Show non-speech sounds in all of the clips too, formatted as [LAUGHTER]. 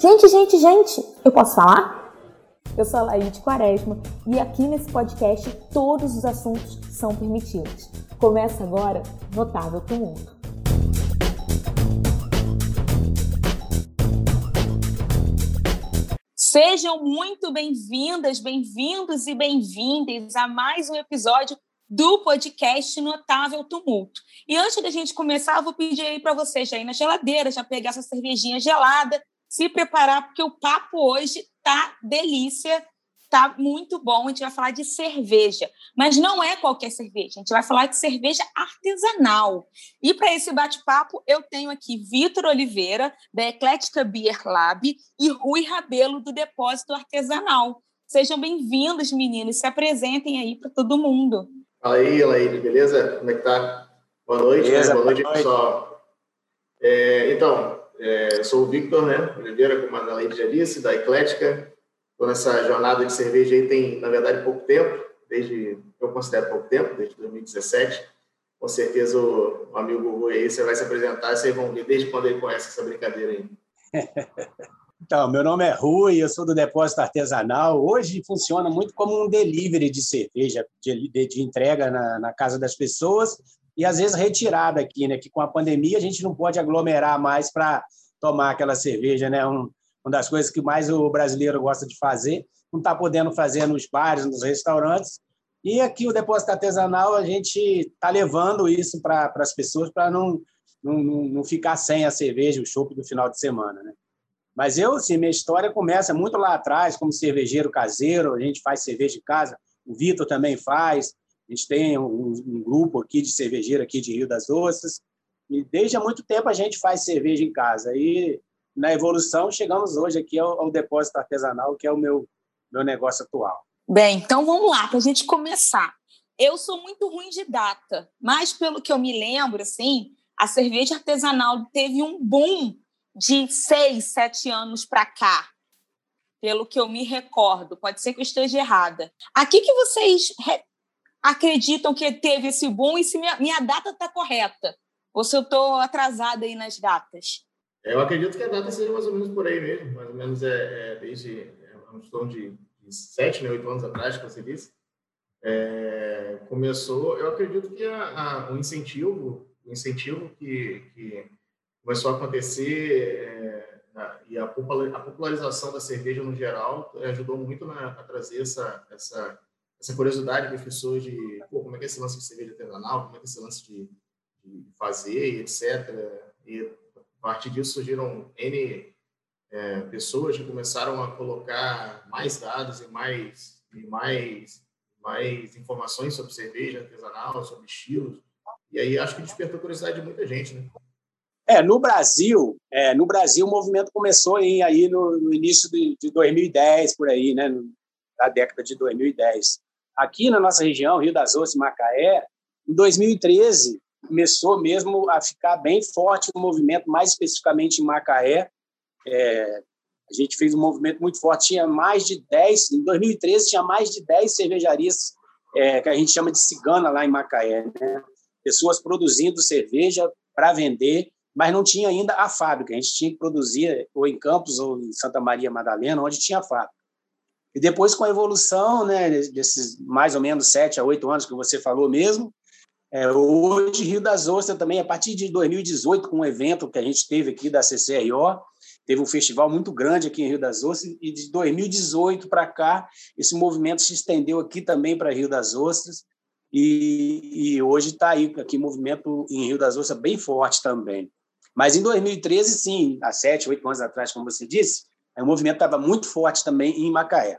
Gente, gente, gente, eu posso falar? Eu sou a Laíde Quaresma e aqui nesse podcast todos os assuntos são permitidos. Começa agora Notável Tumulto. Sejam muito bem-vindas, bem-vindos e bem-vindas a mais um episódio do podcast Notável Tumulto. E antes da gente começar, eu vou pedir aí para vocês já ir na geladeira, já pegar essa cervejinha gelada se preparar, porque o papo hoje tá delícia, tá muito bom. A gente vai falar de cerveja, mas não é qualquer cerveja, a gente vai falar de cerveja artesanal. E para esse bate-papo, eu tenho aqui Vitor Oliveira, da Eclética Beer Lab, e Rui Rabelo, do Depósito Artesanal. Sejam bem-vindos, meninos, se apresentem aí para todo mundo. Fala aí, Elaine, beleza? Como é que tá? Boa noite, né? beleza, né? Boa noite, noite. pessoal. É, então, é, sou o Victor, né? Oliveira, como a Anaíde já disse, da Eclética. Estou nessa jornada de cerveja aí tem, na verdade, pouco tempo, desde, eu considero pouco tempo, desde 2017. Com certeza o, o amigo Rui aí, você vai se apresentar, vocês vão ver desde quando ele conhece essa brincadeira aí. [LAUGHS] Então, meu nome é Rui, eu sou do Depósito Artesanal. Hoje funciona muito como um delivery de cerveja, de, de entrega na, na, casa das pessoas e às vezes retirada aqui, né? Que com a pandemia a gente não pode aglomerar mais para tomar aquela cerveja, né? Um, uma das coisas que mais o brasileiro gosta de fazer, não está podendo fazer nos bares, nos restaurantes. E aqui o depósito artesanal a gente está levando isso para as pessoas para não, não, não ficar sem a cerveja, o chopp do final de semana, né? Mas eu, assim, minha história começa muito lá atrás, como cervejeiro caseiro, a gente faz cerveja em casa, o Vitor também faz, a gente tem um, um, grupo aqui de cervejeiro aqui de Rio das Ostras, e desde há muito tempo a gente faz cerveja em casa. E na evolução chegamos hoje aqui ao, ao depósito artesanal, que é o meu, meu negócio atual. Bem, então vamos lá, para a gente começar. Eu sou muito ruim de data, mas pelo que eu me lembro, assim, a cerveja artesanal teve um boom de seis, sete anos para cá, pelo que eu me recordo. Pode ser que eu esteja errada. Aqui que vocês acreditam que teve esse boom e se minha, minha data está correta? Ou se eu estou atrasada aí nas datas? Eu acredito que a data seja mais ou menos por aí mesmo, mais ou menos é, é desde é, um de, de sete, né, oito anos atrás, que você disse. É, começou, eu acredito que a, a, o incentivo, o incentivo que, que começou a acontecer é, e a, popularização da cerveja no geral ajudou muito na, a trazer essa, essa, essa curiosidade as pessoas de como é que é esse lance de cerveja artesanal, como é que é esse lance de, de fazer e etc. E a partir disso surgiram N é, pessoas que começaram a colocar mais dados e mais, e mais, mais informações sobre cerveja artesanal, sobre estilos. E aí acho que despertou a curiosidade de muita gente, né? É, no Brasil, é, no Brasil o movimento começou em, aí no, no início de, de, 2010, por aí, né, na década de 2010. Aqui na nossa região, Rio das Ostras Macaé, em 2013 começou mesmo a ficar bem forte o movimento, mais especificamente em Macaé. É, a gente fez um movimento muito forte, tinha mais de 10, em 2013 tinha mais de 10 cervejarias é, que a gente chama de cigana lá em Macaé, né? pessoas produzindo cerveja para vender mas não tinha ainda a fábrica. A gente tinha que produzir ou em Campos ou em Santa Maria Madalena, onde tinha a fábrica. E depois, com a evolução né, desses mais ou menos sete a oito anos que você falou mesmo, é, hoje Rio das Ostras também, a partir de 2018, com um evento que a gente teve aqui da CCRO, teve um festival muito grande aqui em Rio das Ostras, e de 2018 para cá, esse movimento se estendeu aqui também para Rio das Ostras, e, e hoje está aí aqui movimento em Rio das Ostras bem forte também. Mas em 2013, sim, há sete, oito anos atrás, como você disse, o movimento estava muito forte também em Macaé.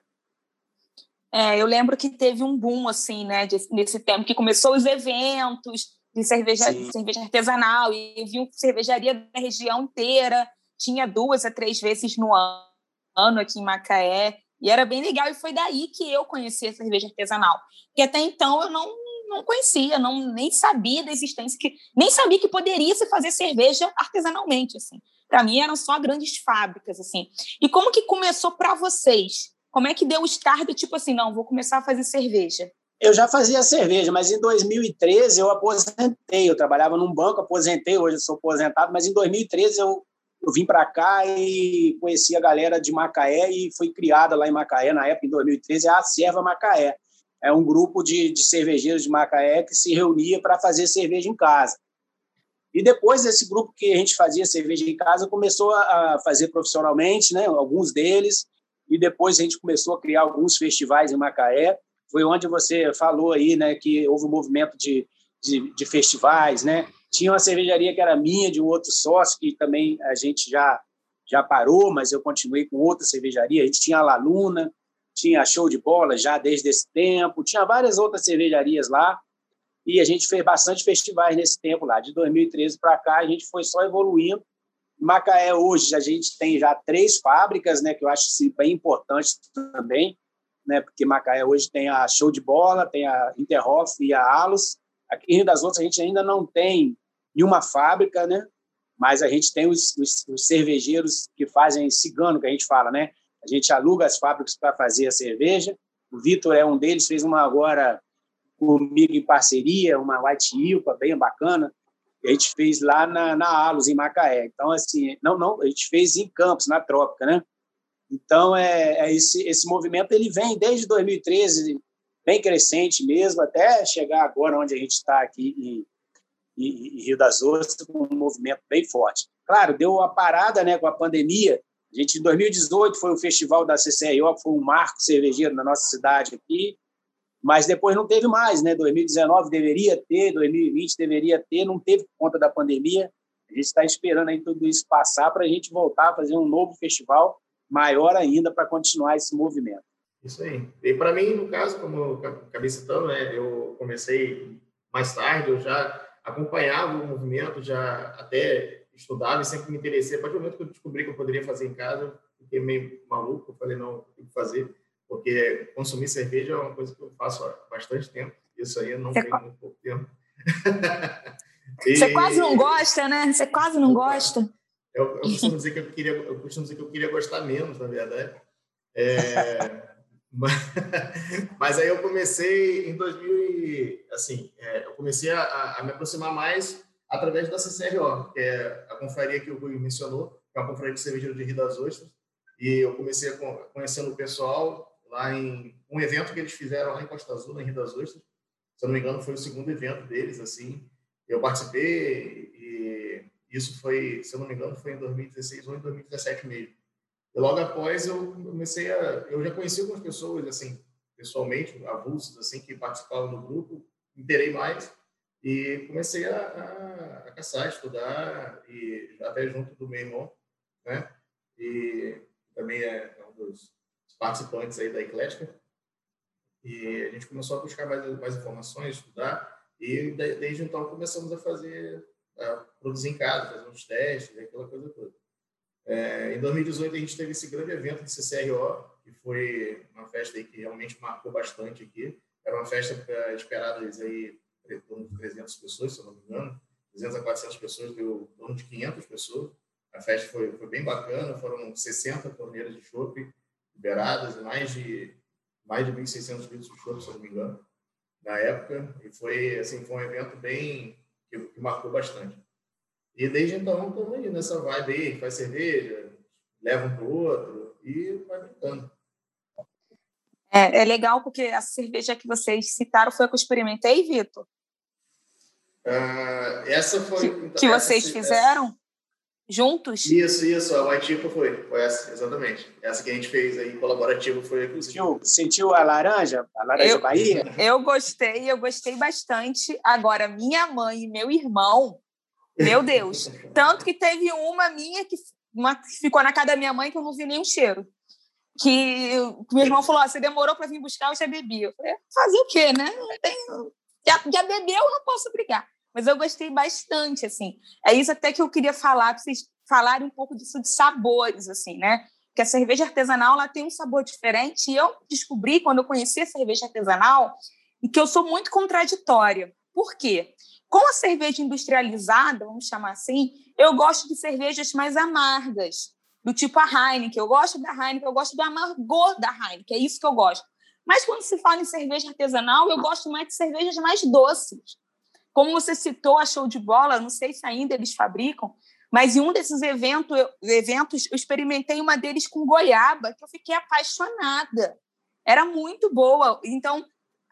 É, eu lembro que teve um boom, assim, né, nesse tempo, que começou os eventos de cerveja, de cerveja artesanal, e eu vi cervejaria da região inteira, tinha duas a três vezes no ano aqui em Macaé, e era bem legal, e foi daí que eu conheci a cerveja artesanal, porque até então eu não não conhecia, não nem sabia da existência, que nem sabia que poderia se fazer cerveja artesanalmente, assim. Para mim eram só grandes fábricas, assim. E como que começou para vocês? Como é que deu o start do tipo assim, não, vou começar a fazer cerveja? Eu já fazia cerveja, mas em 2013 eu aposentei. Eu trabalhava num banco, aposentei, hoje eu sou aposentado, mas em 2013 eu eu vim para cá e conheci a galera de Macaé e foi criada lá em Macaé, na época, em 2013, a Serva Macaé. É um grupo de, de cervejeiros de Macaé que se reunia para fazer cerveja em casa. E depois desse grupo que a gente fazia cerveja em casa, começou a fazer profissionalmente, né? alguns deles, e depois a gente começou a criar alguns festivais em Macaé. Foi onde você falou aí né, que houve um movimento de, de, de festivais, né? Tinha uma cervejaria que era minha, de um outro sócio, que também a gente já, já parou, mas eu continuei com outra cervejaria. A gente tinha a La Luna, tinha Show de Bola já desde esse tempo, tinha várias outras cervejarias lá, e a gente fez bastante festivais nesse tempo lá. De 2013 para cá, a gente foi só evoluindo. Macaé, hoje, a gente tem já três fábricas, né, que eu acho bem importante também, né, porque Macaé hoje tem a Show de Bola, tem a Interhoff e a Alus. Aqui em Rio das Outras, a gente ainda não tem em uma fábrica, né? Mas a gente tem os, os, os cervejeiros que fazem cigano, que a gente fala, né? A gente aluga as fábricas para fazer a cerveja. O Vitor é um deles, fez uma agora comigo em parceria, uma White Ilpa bem bacana. A gente fez lá na, na Alus, em Macaé. Então, assim, não, não, a gente fez em Campos, na Trópica, né? Então, é, é esse, esse movimento ele vem desde 2013, bem crescente mesmo, até chegar agora onde a gente está aqui em, e, e Rio das Ostras com um movimento bem forte. Claro, deu uma parada né, com a pandemia. A gente, em 2018, foi o festival da que foi um marco cervejeiro na nossa cidade aqui, mas depois não teve mais, né? 2019 deveria ter, 2020 deveria ter, não teve por conta da pandemia. A gente está esperando aí tudo isso passar para a gente voltar a fazer um novo festival maior ainda para continuar esse movimento. Isso aí. E para mim, no caso, como eu acabei citando, né, eu comecei mais tarde, eu já acompanhava o movimento, já até estudava e sempre me interessei. A partir do momento que eu descobri que eu poderia fazer em casa, fiquei meio maluco. Falei, não, tenho que fazer, porque consumir cerveja é uma coisa que eu faço há bastante tempo. Isso aí eu não Você tenho muito pouco tempo. [LAUGHS] e... Você quase não gosta, né? Você quase não gosta. Eu, eu, costumo dizer que eu queria, eu costumo dizer que eu queria gostar menos, na verdade. É, [LAUGHS] mas, mas, aí eu comecei em 2000 assim, é, eu comecei a, a, me aproximar mais através da CCRO, que é a confraria que o Rui mencionou, que é uma confraria de cervejeiro de Rio das Ostras, e eu comecei a, conhecendo o pessoal lá em um evento que eles fizeram lá em Costa Azul, em Rio das Ostras, se eu não me engano foi o segundo evento deles, assim, eu participei e isso foi, se eu não me engano, foi em 2016 ou em 2017 mesmo. E logo após eu comecei a. Eu já conheci algumas pessoas, assim, pessoalmente, avulsos, assim, que participavam do grupo, interei mais e comecei a, a, a caçar, estudar, e até junto do meu irmão, né? E também é um dos participantes aí da Eclética. E a gente começou a buscar mais, mais informações, estudar, e desde então começamos a fazer, a produzir em casa, fazer uns testes, aquela coisa toda. É, em 2018 a gente teve esse grande evento de CCRO, que foi uma festa aí que realmente marcou bastante aqui. Era uma festa esperada aí em torno de 300 pessoas, se eu não me engano. 300 a 400 pessoas, deu em torno de 500 pessoas. A festa foi, foi bem bacana, foram 60 torneiras de chopp liberadas mais de mais de 1.600 litros de chopp, se eu não me engano, na época. E foi, assim, foi um evento bem que, que marcou bastante. E desde então estamos aí nessa vibe aí, faz cerveja, leva um para o outro e vai brincando. É, é, legal porque a cerveja que vocês citaram foi a que eu experimentei, Vitor. Uh, essa foi. Que, que essa, vocês fizeram. Juntos? Isso, isso. A White Chico foi. Foi essa, exatamente. Essa que a gente fez aí, colaborativo, foi a Sentiu, sentiu a laranja? A laranja eu, Bahia? [LAUGHS] Eu gostei, eu gostei bastante. Agora, minha mãe e meu irmão meu Deus. [LAUGHS] Tanto que teve uma minha que, uma, que ficou na casa da minha mãe que eu não vi nenhum cheiro. Que meu irmão falou: ah, você demorou para vir buscar, eu já bebi. Eu falei: fazer o quê, né? Não tenho... já, já bebeu, eu não posso brigar. Mas eu gostei bastante, assim. É isso até que eu queria falar, para vocês falarem um pouco disso de sabores, assim, né? Porque a cerveja artesanal ela tem um sabor diferente. E eu descobri, quando eu conheci a cerveja artesanal, que eu sou muito contraditória. Por quê? Com a cerveja industrializada, vamos chamar assim, eu gosto de cervejas mais amargas, do tipo a Heineken. Eu gosto da Heineken, eu gosto do amargor da Heineken, é isso que eu gosto. Mas quando se fala em cerveja artesanal, eu gosto mais de cervejas mais doces. Como você citou a Show de Bola, não sei se ainda eles fabricam, Mas em um desses evento, eu, eventos, eu experimentei uma deles com goiaba, que eu fiquei apaixonada. Era muito boa. Então,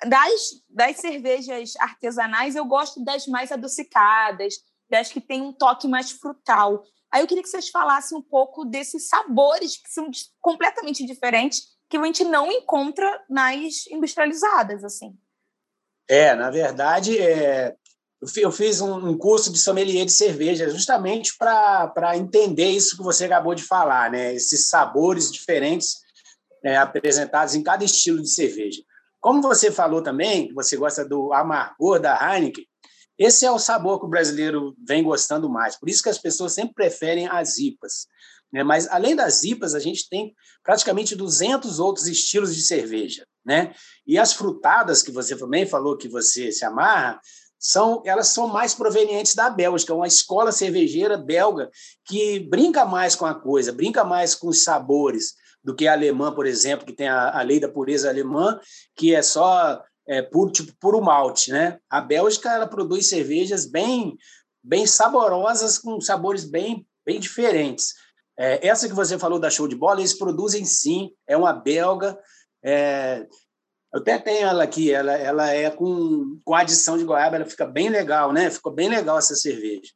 das, das cervejas artesanais, eu gosto das mais adocicadas, das que têm um toque mais frutal. Aí eu queria que vocês falassem um pouco desses sabores que são completamente diferentes, que a gente não encontra nas industrializadas, assim. É, na verdade, é, eu fiz um curso de sommelier de cerveja justamente para entender isso que você acabou de falar, né? Esses sabores diferentes é, apresentados em cada estilo de cerveja. Como você falou também, você gosta do amargor da Heineken, esse é o sabor que o brasileiro vem gostando mais. Por isso que as pessoas sempre preferem as IPAs. Né? Mas, além das IPAs, a gente tem praticamente 200 outros estilos de cerveja. Né? E as frutadas, que você também falou que você se amarra, são elas são mais provenientes da Bélgica, uma escola cervejeira belga que brinca mais com a coisa, brinca mais com os sabores do que a alemã, por exemplo, que tem a, a lei da pureza alemã, que é só é, puro, tipo, puro malte. Né? A Bélgica ela produz cervejas bem, bem saborosas, com sabores bem, bem diferentes. É, essa que você falou da show de bola, eles produzem sim, é uma belga. É, eu até tenho ela aqui, ela, ela é com, com adição de goiaba, ela fica bem legal, né? Ficou bem legal essa cerveja.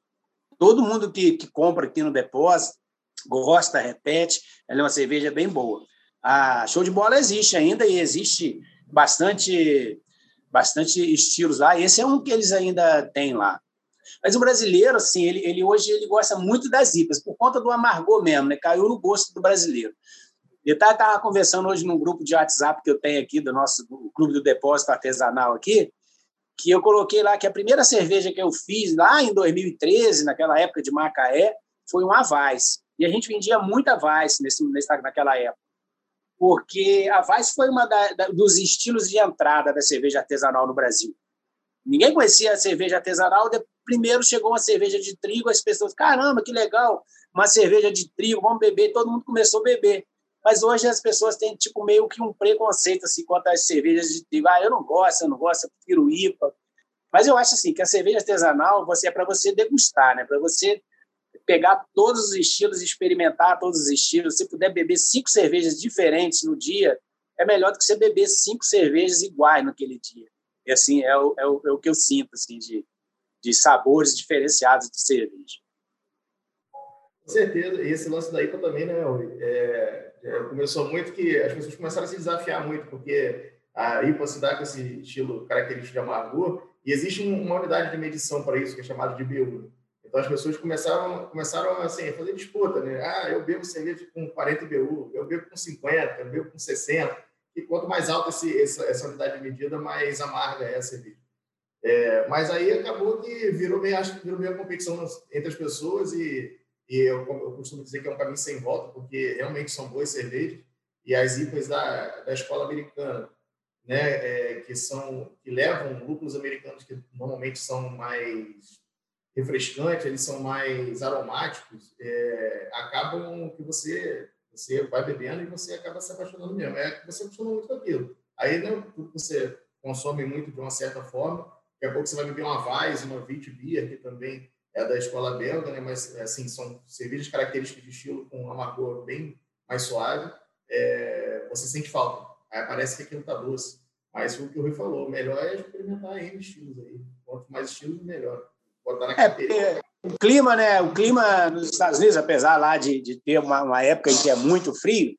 Todo mundo que, que compra aqui no depósito gosta, repete, ela é uma cerveja bem boa. A show de bola existe ainda e existe bastante bastante estilos lá. Esse é um que eles ainda têm lá. Mas o brasileiro, assim, ele, ele hoje ele gosta muito das IPAs, por conta do amargor mesmo, né? Caiu no gosto do brasileiro. Eu estava conversando hoje num grupo de WhatsApp que eu tenho aqui, do nosso do Clube do Depósito Artesanal aqui, que eu coloquei lá que a primeira cerveja que eu fiz lá em 2013, naquela época de Macaé, foi um Avaz. E a gente vendia muita Avaz nesse, naquela época. Porque a Avaz foi uma da, da, dos estilos de entrada da cerveja artesanal no Brasil. Ninguém conhecia a cerveja artesanal, primeiro chegou uma cerveja de trigo, as pessoas, caramba, que legal, uma cerveja de trigo, vamos beber, todo mundo começou a beber. Mas hoje as pessoas têm tipo meio que um preconceito assim quanto às cervejas de trigo. Ah, eu não gosto, eu não gosto, eu prefiro IPA. Mas eu acho assim que a cerveja artesanal você é para você degustar, né? Para você pegar todos os estilos experimentar todos os estilos. Se puder beber cinco cervejas diferentes no dia, é melhor do que você beber cinco cervejas iguais naquele dia. E assim é o, é o, é o que eu sinto assim de, de sabores diferenciados de cerveja. Com certeza. E esse lance da IPA também, né, é, é, começou muito que as pessoas começaram a se desafiar muito, porque a IPA se dá com esse estilo característico de amargor, e existe uma unidade de medição para isso, que é chamada de BU. Então as pessoas começaram, começaram assim, a fazer disputa, né? Ah, eu bebo cerveja com 40 BU, eu bebo com 50, eu bebo com 60. E quanto mais alta esse, essa, essa unidade de medida, mais amarga é a cerveja. É, mas aí acabou que virou meio, acho que virou meio competição entre as pessoas e e eu, eu, costumo dizer que é um caminho sem volta, porque realmente são boas cervejas, e as IPAs da, da escola americana, né, é, que são que levam lúpulos americanos que normalmente são mais refrescantes, eles são mais aromáticos, é, acabam que você você vai bebendo e você acaba se apaixonando mesmo. É que você acostuma muito com aquilo. Aí, né, você consome muito de uma certa forma, daqui a pouco você vai beber uma Weiss, uma Wheat Beer, que também é da escola belga, né? mas assim são cervejas características de estilo com um amargor bem mais suave. É, você sente falta. Aí parece que aquilo está doce. Mas o que o Rui falou, melhor é experimentar N estilos aí. Quanto mais estilos, melhor. Botar na é, o clima, né? O clima nos Estados Unidos, apesar lá de, de ter uma, uma época em que é muito frio,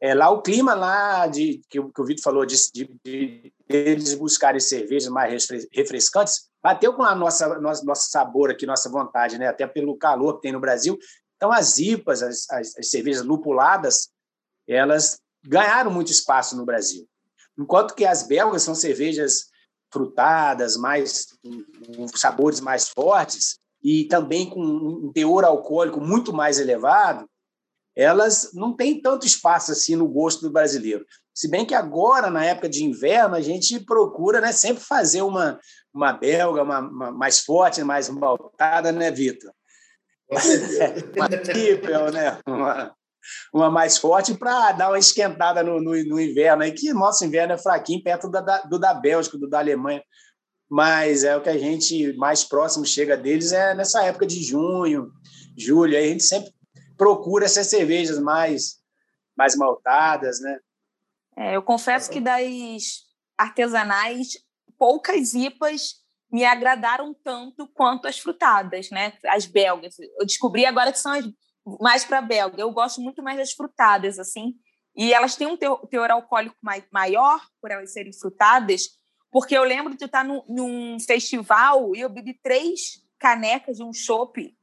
é, lá o clima lá de que, que o Vitor falou de, de, de, eles buscarem cervejas mais refrescantes bateu com a nossa nosso, nosso sabor aqui, nossa vontade, né? Até pelo calor que tem no Brasil. Então, as IPAs, as, as, as cervejas lupuladas, elas ganharam muito espaço no Brasil. Enquanto que as belgas são cervejas frutadas, mais com sabores mais fortes e também com um teor alcoólico muito mais elevado, elas não têm tanto espaço assim no gosto do brasileiro. Se bem que agora, na época de inverno, a gente procura né, sempre fazer uma, uma belga uma, uma mais forte, mais maltada, né, Vitor? [LAUGHS] uma triple, né? Uma, uma mais forte para dar uma esquentada no, no, no, inverno, aí, que nosso inverno é fraquinho perto da, da, do da Bélgica, do da Alemanha. Mas é o que a gente mais próximo chega deles é nessa época de junho, julho, aí a gente sempre procura essas cervejas mais, mais maltadas, né? É, eu confesso que das artesanais, poucas IPAs me agradaram tanto quanto as frutadas, né? As belgas. Eu descobri agora que são as mais para belga. Eu gosto muito mais das frutadas, assim. E elas têm um teor, alcoólico maior, por elas serem frutadas, porque eu lembro de estar num, num festival e eu bebi três canecas de um chopp.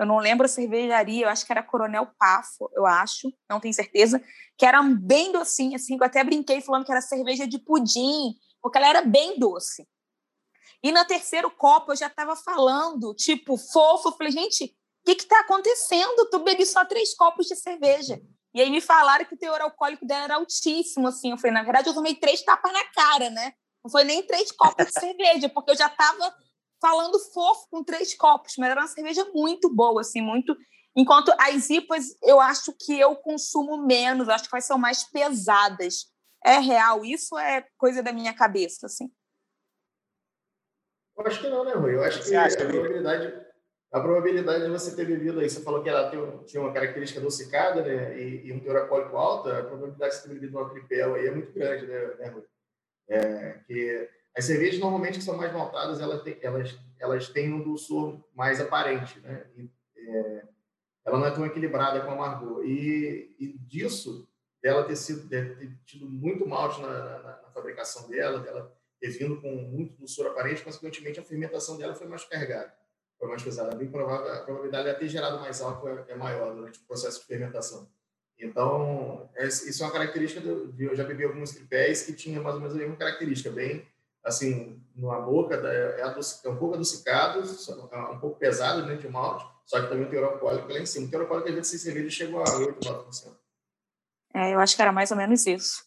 Eu não lembro a cervejaria, eu acho que era Coronel Pafo, eu acho, não tenho certeza, que era bem docinha, assim, eu até brinquei falando que era cerveja de pudim, porque ela era bem doce. E no terceiro copo eu já estava falando, tipo, fofo. Eu falei, gente, o que está acontecendo? Tu bebi só três copos de cerveja. E aí me falaram que o teor alcoólico dela era altíssimo, assim. Eu falei, na verdade, eu tomei três tapas na cara, né? Não foi nem três copos de cerveja, porque eu já estava falando fofo com três copos, mas era uma cerveja muito boa, assim, muito. Enquanto as IPAs, eu acho que eu consumo menos, acho que elas são mais pesadas. É real isso é coisa da minha cabeça, assim? Eu acho que não, né, Rui? Eu acho que a probabilidade, a probabilidade de você ter bebido aí, você falou que ela tinha uma característica adocicada, né, e, e um teor alcoólico alto, a probabilidade de você ter bebido uma tripel aí é muito grande, né, né Rui? É, que as cervejas, normalmente, que são mais maltadas, elas têm, elas, elas têm um dulçor mais aparente, né? E, é, ela não é tão equilibrada com a amargor. E, e disso, dela ter, sido, ter tido muito malte na, na, na fabricação dela, dela ter vindo com muito dulçor aparente, consequentemente a fermentação dela foi mais carregada, foi mais pesada. Bem provável, a probabilidade de ter gerado mais álcool é, é, maior durante o processo de fermentação. Então, isso é uma característica do, eu já bebi alguns tripés que tinha mais ou menos a mesma característica, bem assim, na boca, é, é um pouco adocicado, é um pouco pesado dentro né, de malte, só que também o teor alcoólico lá em cima. O teor alcoólico, às vezes, sem cerveja, chegou a 8, 9%. É, eu acho que era mais ou menos isso.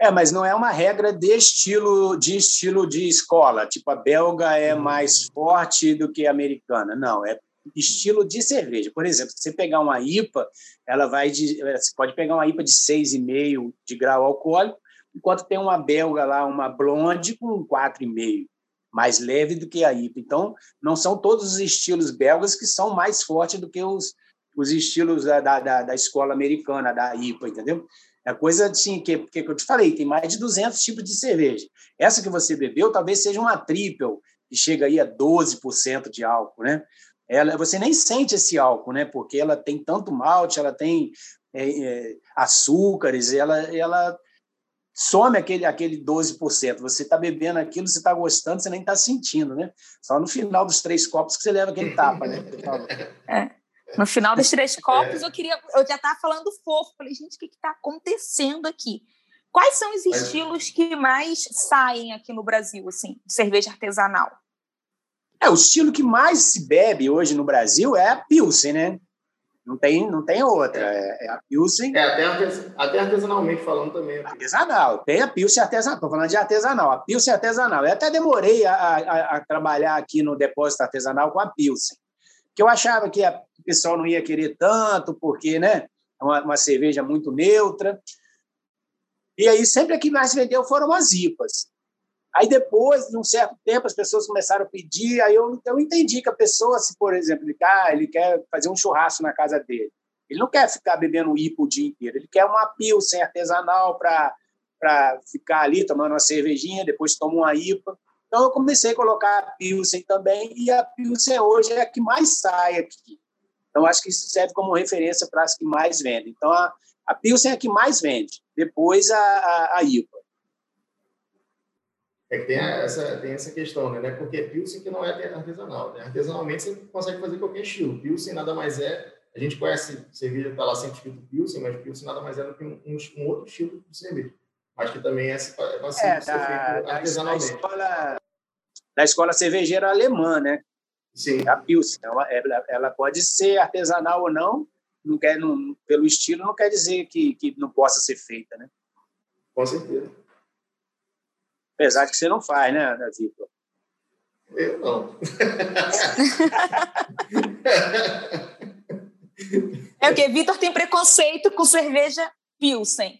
É, mas não é uma regra de estilo de estilo de escola. Tipo, a belga é uhum. mais forte do que a americana. Não, é estilo de cerveja. Por exemplo, se você pegar uma IPA, ela vai de, você pode pegar uma IPA de 6,5 de grau alcoólico, enquanto tem uma belga lá, uma blonde com 4,5, mais leve do que a IPA. Então, não são todos os estilos belgas que são mais fortes do que os, os estilos da, da, da escola americana, da IPA, entendeu? É coisa assim, que, que eu te falei, tem mais de 200 tipos de cerveja. Essa que você bebeu talvez seja uma triple, que chega aí a 12% de álcool, né? Ela, você nem sente esse álcool, né? Porque ela tem tanto malte, ela tem é, é, açúcares, ela, ela some aquele, aquele 12%. Você está bebendo aquilo, você está gostando, você nem está sentindo, né? Só no final dos três copos que você leva aquele tapa, né? É. No final dos três [LAUGHS] copos, é. eu queria. Eu já estava falando fofo. Falei, gente, o que está acontecendo aqui? Quais são os estilos que mais saem aqui no Brasil, assim, de cerveja artesanal? É, o estilo que mais se bebe hoje no Brasil é a Pilsen, né? Não tem, não tem outra. É, é a Pilsen. É, até, até artesanalmente falando também. Artesanal. Tem a Pilsen artesanal. Estou falando de artesanal. A Pilsen artesanal. Eu até demorei a, a, a trabalhar aqui no depósito artesanal com a Pilsen que eu achava que a, o pessoal não ia querer tanto, porque né, é uma, uma cerveja muito neutra. E aí, sempre a que mais vendeu foram as IPAs. Aí, depois de um certo tempo, as pessoas começaram a pedir, aí eu, eu entendi que a pessoa, se, por exemplo, ele, ah, ele quer fazer um churrasco na casa dele, ele não quer ficar bebendo IPA o dia inteiro, ele quer uma pilsen artesanal para ficar ali tomando uma cervejinha, depois toma uma IPA. Então, eu comecei a colocar a Pilsen também, e a Pilsen hoje é a que mais sai aqui. Então, acho que isso serve como referência para as que mais vendem. Então, a, a Pilsen é a que mais vende, depois a, a, a IPA. É que tem essa, tem essa questão, né? Porque é Pilsen que não é artesanal. Né? Artesanalmente, você consegue fazer qualquer estilo. Pilsen nada mais é... A gente conhece cerveja está lá sempre escrito Pilsen, mas Pilsen nada mais é do que um, um, outro estilo de cerveja. Acho que também é, é possível é, ser feito artesanalmente. Da escola, da escola cervejeira alemã, né? Sim. A Pilsen. Ela, ela pode ser artesanal ou não, não quer, não, pelo estilo, não quer dizer que, que não possa ser feita, né? Com certeza. Apesar de que você não faz, né, Vitor? Eu não. é porque Vitor tem preconceito com cerveja Pilsen.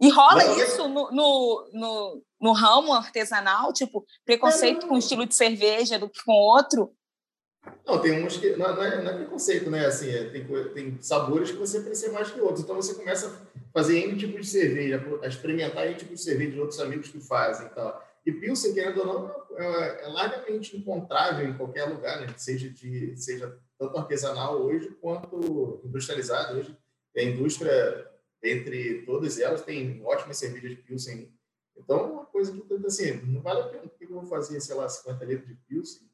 E rola Não. isso no, no, no, no, ramo artesanal, tipo, preconceito com estilo de cerveja do que com outro? Não, tem uns que. Não, não, é, não é preconceito, né? Assim, é, tem, tem sabores que você aprecia mais que outros. Então você começa a fazer N tipo de cerveja, a experimentar N tipo de cerveja de outros amigos que fazem e tal. E Pilsen, querendo ou não, é, é largamente encontrável em qualquer lugar, né? seja, de, seja tanto artesanal hoje quanto industrializado. Hoje, a indústria, entre todas elas, tem ótimas cervejas de Pilsen. Então, é uma coisa que, assim, não vale a pena. Por que eu vou fazer, sei lá, 50 litros de Pilsen?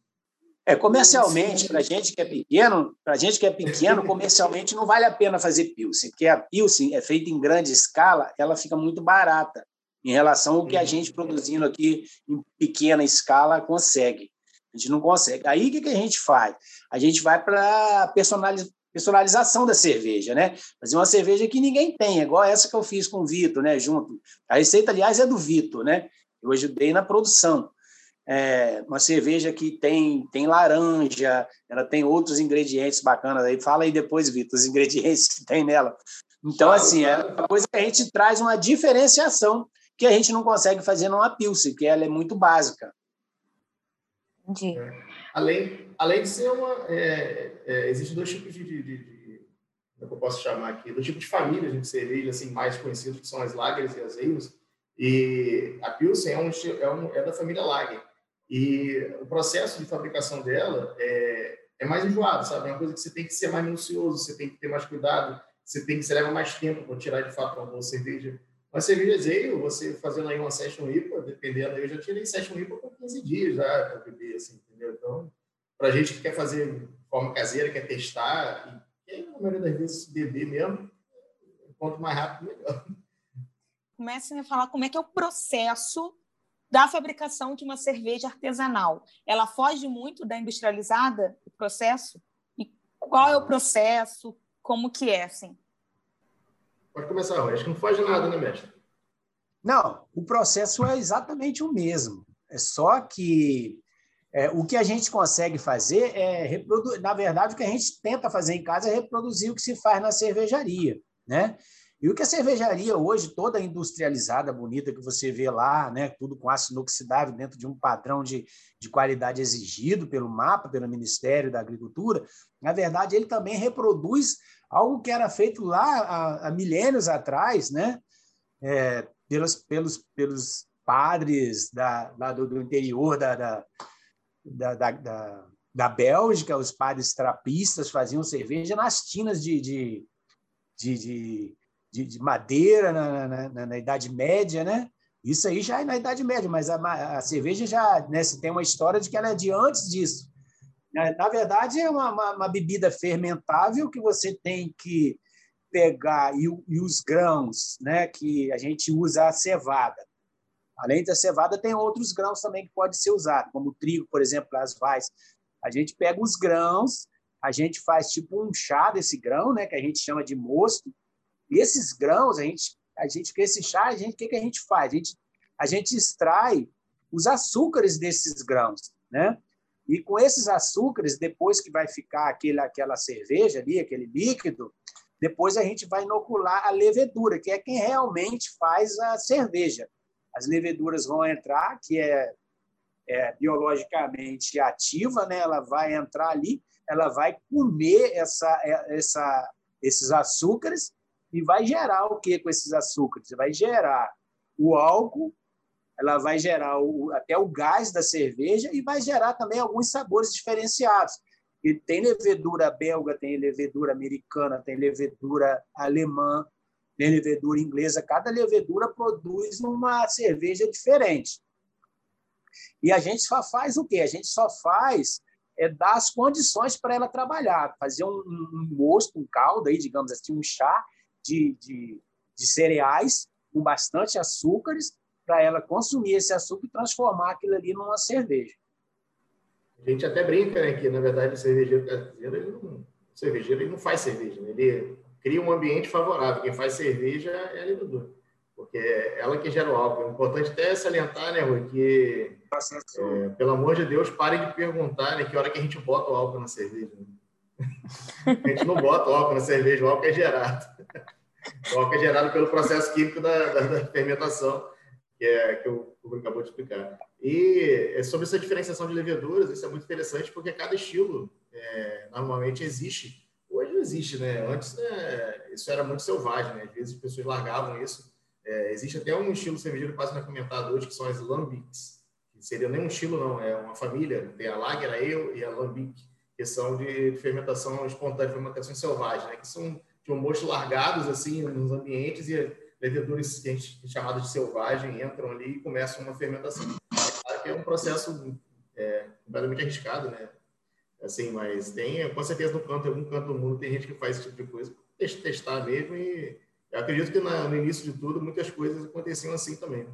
É, comercialmente, para gente que é pequeno, para gente que é pequeno, comercialmente não vale a pena fazer Pilsen, porque a Pilsen é feita em grande escala, ela fica muito barata em relação ao que a uhum. gente produzindo aqui em pequena escala consegue. A gente não consegue. Aí o que, que a gente faz? A gente vai para personaliz... personalização da cerveja, né? Fazer uma cerveja que ninguém tem, igual essa que eu fiz com o Vitor, né? Junto. A receita, aliás, é do Vitor, né? Eu ajudei na produção. É uma cerveja que tem, tem laranja, ela tem outros ingredientes bacanas aí. Fala aí depois, Vitor, os ingredientes que tem nela. Então, assim, é uma coisa que a gente traz uma diferenciação que a gente não consegue fazer numa Pilsen, que ela é muito básica. Entendi. É. Além, além de ser uma. É, é, existem dois tipos de, de, de, de, Como eu posso chamar aqui? Do tipo de família de cerveja assim, mais conhecidos, que são as Lagers e as Ales. E a Pilsen é, um, é, um, é da família Lager. E o processo de fabricação dela é, é mais enjoado, sabe? É uma coisa que você tem que ser mais minucioso, você tem que ter mais cuidado, você tem que você leva mais tempo para tirar de fato uma boa cerveja. Uma cerveja ale, você fazendo aí uma session IPA, dependendo, eu já tirei session IPA com 15 dias já para beber, assim, entendeu? Então, para gente que quer fazer de forma caseira, quer testar, e, e na maioria das vezes beber mesmo, quanto mais rápido, melhor. Comecem a falar como é que é o processo da fabricação de uma cerveja artesanal. Ela foge muito da industrializada, o processo? E qual é o processo? Como que é, assim? Pode começar, Acho que não foge nada, né, mestre? Não, o processo é exatamente o mesmo. É só que é, o que a gente consegue fazer é reproduzir. Na verdade, o que a gente tenta fazer em casa é reproduzir o que se faz na cervejaria, né? E o que a cervejaria hoje, toda industrializada, bonita, que você vê lá, né, tudo com aço inoxidável dentro de um padrão de, de qualidade exigido pelo MAPA, pelo Ministério da Agricultura, na verdade, ele também reproduz algo que era feito lá há, há milênios atrás, né? É, pelos, pelos, pelos padres da, lá do, do interior da, da, da, da, da Bélgica, os padres trapistas faziam cerveja nas tinas de, de, de, de, de, de madeira na, na, na, Idade Média, né? Isso aí já é na Idade Média, mas a, a cerveja já né, tem uma história de que ela é de antes disso. Né? Na verdade, é uma, uma, uma bebida fermentável que você tem que pegar e, e, os grãos, né, que a gente usa a cevada. Além da cevada, tem outros grãos também que pode ser usado, como trigo, por exemplo, as vais. A gente pega os grãos, a gente faz tipo um chá desse grão, né, que a gente chama de mosto. E esses grãos, a gente, a gente com esse chá, a gente, o que, que a gente faz? A gente, a gente extrai os açúcares desses grãos, né? E com esses açúcares, depois que vai ficar aquele, aquela cerveja ali, aquele líquido, depois a gente vai inocular a levedura, que é quem realmente faz a cerveja. As leveduras vão entrar, que é, é biologicamente ativa, né? ela vai entrar ali, ela vai comer essa, essa, esses açúcares e vai gerar o que com esses açúcares? Vai gerar o álcool ela vai gerar o, até o gás da cerveja e vai gerar também alguns sabores diferenciados. E tem levedura belga, tem levedura americana, tem levedura alemã, tem levedura inglesa. Cada levedura produz uma cerveja diferente. E a gente só faz o quê? A gente só faz é dar as condições para ela trabalhar, fazer um, um mosto, um caldo, aí, digamos assim, um chá de, de, de cereais com bastante açúcares para ela consumir esse açúcar e transformar aquilo ali numa cerveja. A gente até brinca, né, que na verdade o cervejeiro caseiro, ele não, o cervejeiro ele não faz cerveja, né? ele cria um ambiente favorável. Quem faz cerveja é a levadura, porque é ela que gera o álcool. É importante até salientar, né, Rui, que é, pelo amor de Deus, parem de perguntar né, que hora que a gente bota o álcool na cerveja. Né? [LAUGHS] A gente não bota o álcool na cerveja, o álcool é gerado. O álcool é gerado pelo processo químico da, da, da fermentação que, é, que o Rui acabou de explicar. E é sobre essa diferenciação de leveduras, isso é muito interessante, porque cada estilo é, normalmente existe. Hoje não existe, né? Antes né, isso era muito selvagem, né? Às vezes as pessoas largavam isso. É, existe até um estilo cervejeiro quase não é comentado hoje, que são as lambics. Que seria nem um estilo, não, é uma família. Tem a Lager, a Ale e a Lambic, que são de fermentação espontânea, fermentação selvagem, né? Que são de mosto largados assim nos ambientes e leveduras que a gente chamadas de selvagem entram ali e começam uma fermentação. É claro que é um processo é, completamente arriscado, né? Assim, mas tem, com certeza, no canto, em algum canto do mundo, tem gente que faz esse tipo de coisa, testar mesmo. E eu acredito que no início de tudo, muitas coisas aconteciam assim também. Né?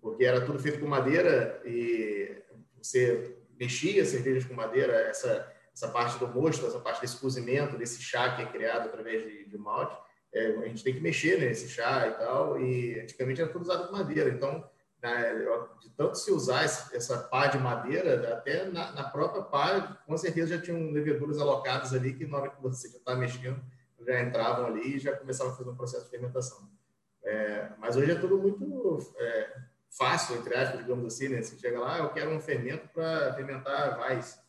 Porque era tudo feito com madeira e você mexia cervejas com madeira, essa, essa parte do mosto, essa parte desse cozimento, desse chá que é criado através de, de malte, é, a gente tem que mexer nesse chá e tal. E antigamente era tudo usado com madeira. Então, né, de tanto se usar essa pá de madeira, até na, na, própria pá, com certeza já tinham leveduras alocadas ali que na hora que você já está mexendo, já entravam ali e já começavam a fazer um processo de fermentação. É, mas hoje é tudo muito é, fácil, entre aspas, digamos assim, né? Você chega lá, eu quero um fermento para fermentar vais.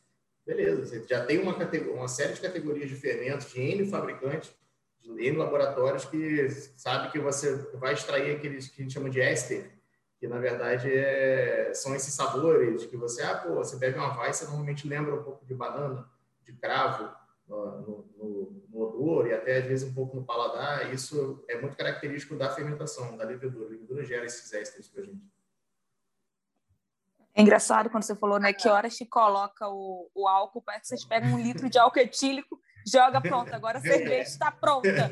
Beleza, você já tem uma, uma série de categorias de fermentos, de N fabricantes, de N laboratórios que sabe que você vai extrair aqueles que a gente chama de éster, que na verdade é, são esses sabores que você, ah, pô, você bebe uma vai, você normalmente lembra um pouco de banana, de cravo no, no, no, odor e até às vezes um pouco no paladar. Isso é muito característico da fermentação, da levedura. A levedura gera esses ésteres para a gente. É engraçado quando você falou, né? Que horas te coloca o, o álcool, parece que vocês pegam um litro de álcool etílico, joga pronto, agora a [LAUGHS] cerveja está pronta.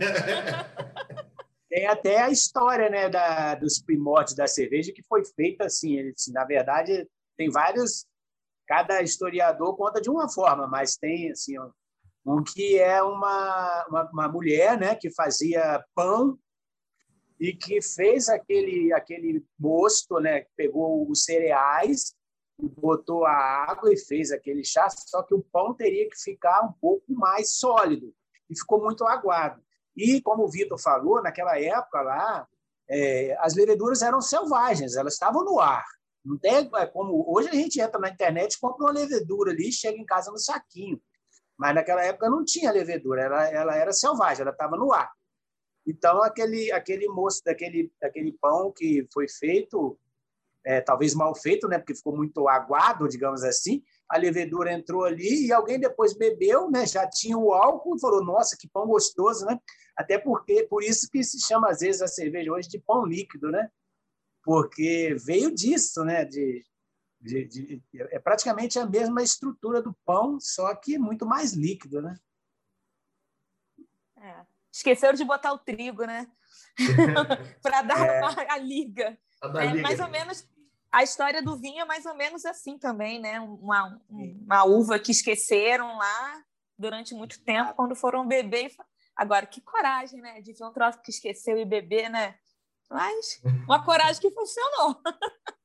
Tem até a história né, da, dos primórdios da cerveja que foi feita assim. Na verdade, tem vários. Cada historiador conta de uma forma, mas tem assim, um que é uma, uma, uma mulher né, que fazia pão e que fez aquele, aquele mosto, né, pegou os cereais, botou a água e fez aquele chá, só que o pão teria que ficar um pouco mais sólido e ficou muito aguado. E, como o Vitor falou, naquela época lá, é, as leveduras eram selvagens, elas estavam no ar. Não tem é como hoje a gente entra na internet, compra uma levedura ali, chega em casa no saquinho. Mas naquela época não tinha levedura, ela, ela era selvagem, ela estava no ar. Então aquele aquele moço daquele daquele pão que foi feito, é, talvez mal feito, né, porque ficou muito aguado, digamos assim, a levedura entrou ali e alguém depois bebeu, né? Já tinha o álcool e falou: "Nossa, que pão gostoso", né? Até porque por isso que se chama às vezes a cerveja hoje de pão líquido, né? Porque veio disso, né? De, de, de é praticamente a mesma estrutura do pão, só que muito mais líquido, né? É. Esqueceram de botar o trigo, né? [LAUGHS] Para dar é. a liga. É, liga. Mais ou menos a história do vinho é mais ou menos assim também, né? Uma, uma uva que esqueceram lá durante muito tempo, quando foram beber. Agora, que coragem, né? De ver um troço que esqueceu e beber, né? Mas uma [LAUGHS] coragem que funcionou. [LAUGHS]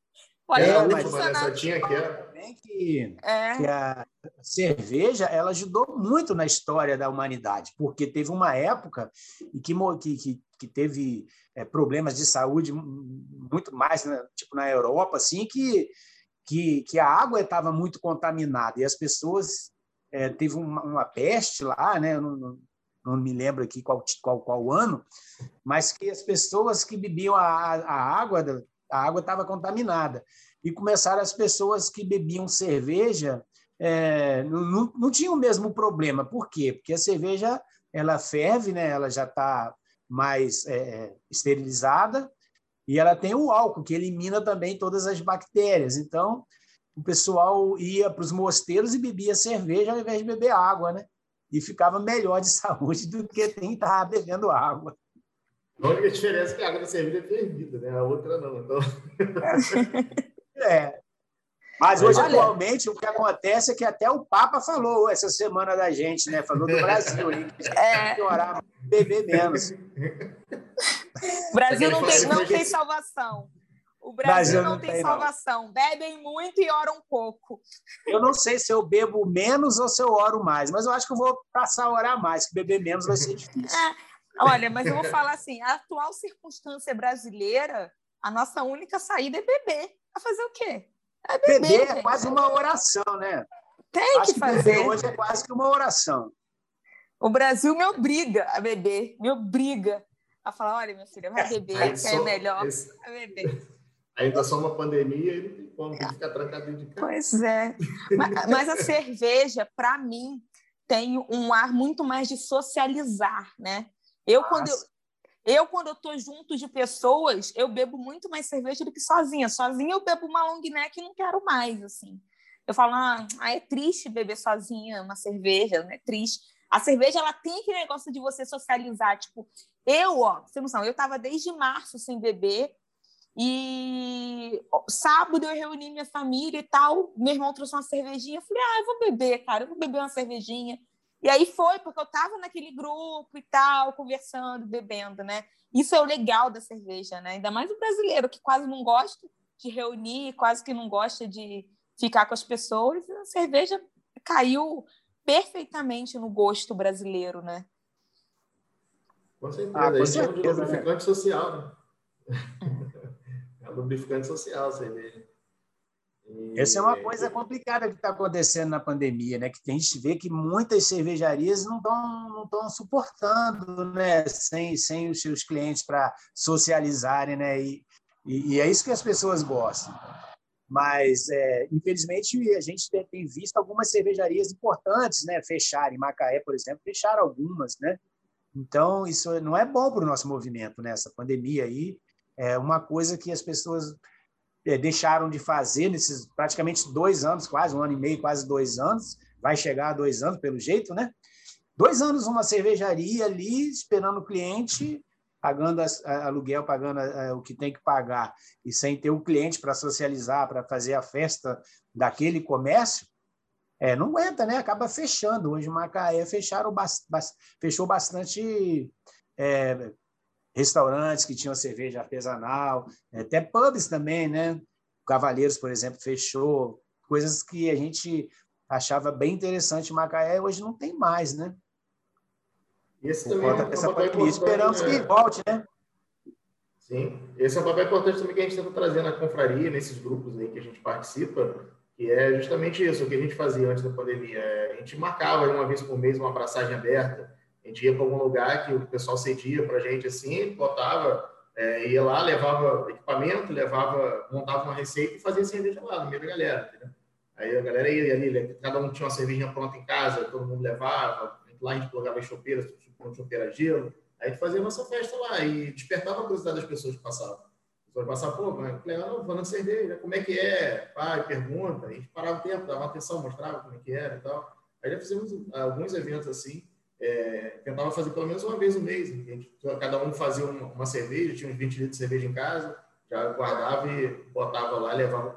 Pode é, não funcionar. tinha que, que, é. que a cerveja ela ajudou muito na história da humanidade, porque teve uma época em que, que, que teve é, problemas de saúde muito mais, né, tipo na Europa, assim, que, que, que a água estava muito contaminada e as pessoas é, teve uma, uma, peste lá, né? Não, não, não, me lembro aqui qual, qual, qual ano, mas que as pessoas que bebiam a, a água a água estava contaminada. E começaram as pessoas que bebiam cerveja, é, não, não tinham o mesmo problema. Por quê? Porque a cerveja ela ferve, né? ela já está mais é, esterilizada, e ela tem o álcool, que elimina também todas as bactérias. Então, o pessoal ia para os mosteiros e bebia cerveja ao invés de beber água, né? E ficava melhor de [LAUGHS] saúde do que quem estava bebendo água. A única diferença é que a água da cerveja é fervida, né? A outra não. Então... [LAUGHS] é. Mas hoje, Olha, atualmente, o que acontece é que até o Papa falou essa semana da gente, né? Falou do Brasil, hein? É. Piorar, beber menos. O Brasil não tem, não tem [LAUGHS] salvação. O Brasil, Brasil não, não, tem, tem salvação. Não. Bebem muito e oram pouco. Eu não sei se eu bebo menos ou se eu oro mais, mas eu acho que eu vou passar a orar mais, que beber menos vai ser difícil. É. Olha, mas eu vou falar assim: a atual circunstância brasileira, a nossa única saída é beber. A fazer o quê? É beber, beber é quase uma oração, né? Tem que, que fazer. Hoje é quase que uma oração. O Brasil me obriga a beber, me obriga a falar: olha, minha filha, vai beber, que é melhor. Esse... Beber. Ainda só uma pandemia e não tem como, ficar trancado de casa. Pois é. mas, mas a cerveja, para mim, tem um ar muito mais de socializar, né? Eu, Nossa. quando eu, eu, quando eu tô junto de pessoas, eu bebo muito mais cerveja do que sozinha. Sozinha eu bebo uma long neck e não quero mais, assim. Eu falo, ah, é triste beber sozinha uma cerveja, não é triste. A cerveja, ela tem aquele negócio de você socializar. Tipo, eu, ó, você não sabe, eu tava desde março sem beber e sábado eu reuni minha família e tal. Meu irmão trouxe uma cervejinha. Eu falei, ah, eu vou beber, cara, eu vou beber uma cervejinha. E aí foi, porque eu estava naquele grupo e tal, conversando, bebendo, né? Isso é o legal da cerveja, né? Ainda mais o brasileiro, que quase não gosta de reunir, quase que não gosta de ficar com as pessoas. A cerveja caiu perfeitamente no gosto brasileiro, né? Com certeza. Ah, com é um né? lubrificante social, né? [LAUGHS] é um lubrificante social, cerveja. Essa é uma coisa complicada que está acontecendo na pandemia, né? Que a gente vê que muitas cervejarias não estão não suportando, né? Sem, sem os seus clientes para socializarem, né? E, e, e, é isso que as pessoas gostam. Mas, é, infelizmente, a gente tem visto algumas cervejarias importantes, né? Fecharem. Macaé, por exemplo, fecharam algumas, né? Então, isso não é bom para o nosso movimento nessa pandemia aí. É uma coisa que as pessoas é, deixaram de fazer nesses praticamente dois anos, quase um ano e meio, quase dois anos. Vai chegar a dois anos, pelo jeito, né? Dois anos uma cervejaria ali, esperando o cliente, pagando aluguel, pagando o que tem que pagar, e sem ter o cliente para socializar, para fazer a festa daquele comércio, é, não aguenta, né? Acaba fechando. Hoje, Macaé fecharam, fechou bastante é, restaurantes que tinham cerveja artesanal, até pubs também, né? Cavaleiros, por exemplo, fechou. Coisas que a gente achava bem interessante em Macaé, hoje não tem mais, né? Esse Por também é um papel Esperamos né? que volte, né? Sim, esse é um papel importante também que a gente tenta trazer na confraria, nesses grupos aí que a gente participa, que é justamente isso, o que a gente fazia antes da pandemia. É, a gente marcava uma vez por mês uma abraçagem aberta, a gente ia para algum lugar que o pessoal cedia para a gente assim, botava, é, ia lá, levava equipamento, levava, montava uma receita e fazia cerveja lá no meio da galera, entendeu? Aí a galera ia ali, cada um tinha uma cervejinha pronta em casa, todo mundo levava, lá a gente plugava as chopeiras, chopeira gelo, aí a gente fazia nossa festa lá e despertava a curiosidade das pessoas que passavam. As pessoas passavam, pô, mas legal, não, falando cerveja, como é que é? Pai, pergunta, a gente parava o tempo, dava atenção, mostrava como é que era e tal. Aí já fizemos alguns eventos assim, é, tentava fazer pelo menos uma vez no mês. Gente, cada um fazia uma, uma, cerveja, tinha uns 20 litros de cerveja em casa, já guardava e botava lá levava